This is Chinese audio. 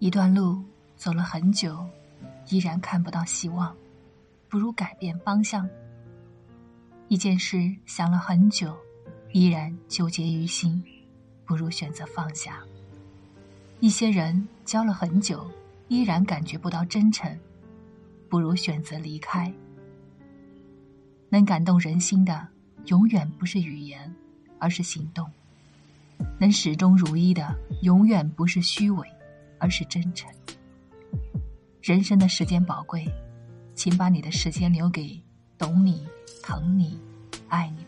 一段路走了很久，依然看不到希望，不如改变方向；一件事想了很久，依然纠结于心，不如选择放下；一些人交了很久，依然感觉不到真诚，不如选择离开。能感动人心的，永远不是语言，而是行动；能始终如一的，永远不是虚伪，而是真诚。人生的时间宝贵，请把你的时间留给懂你、疼你、爱你。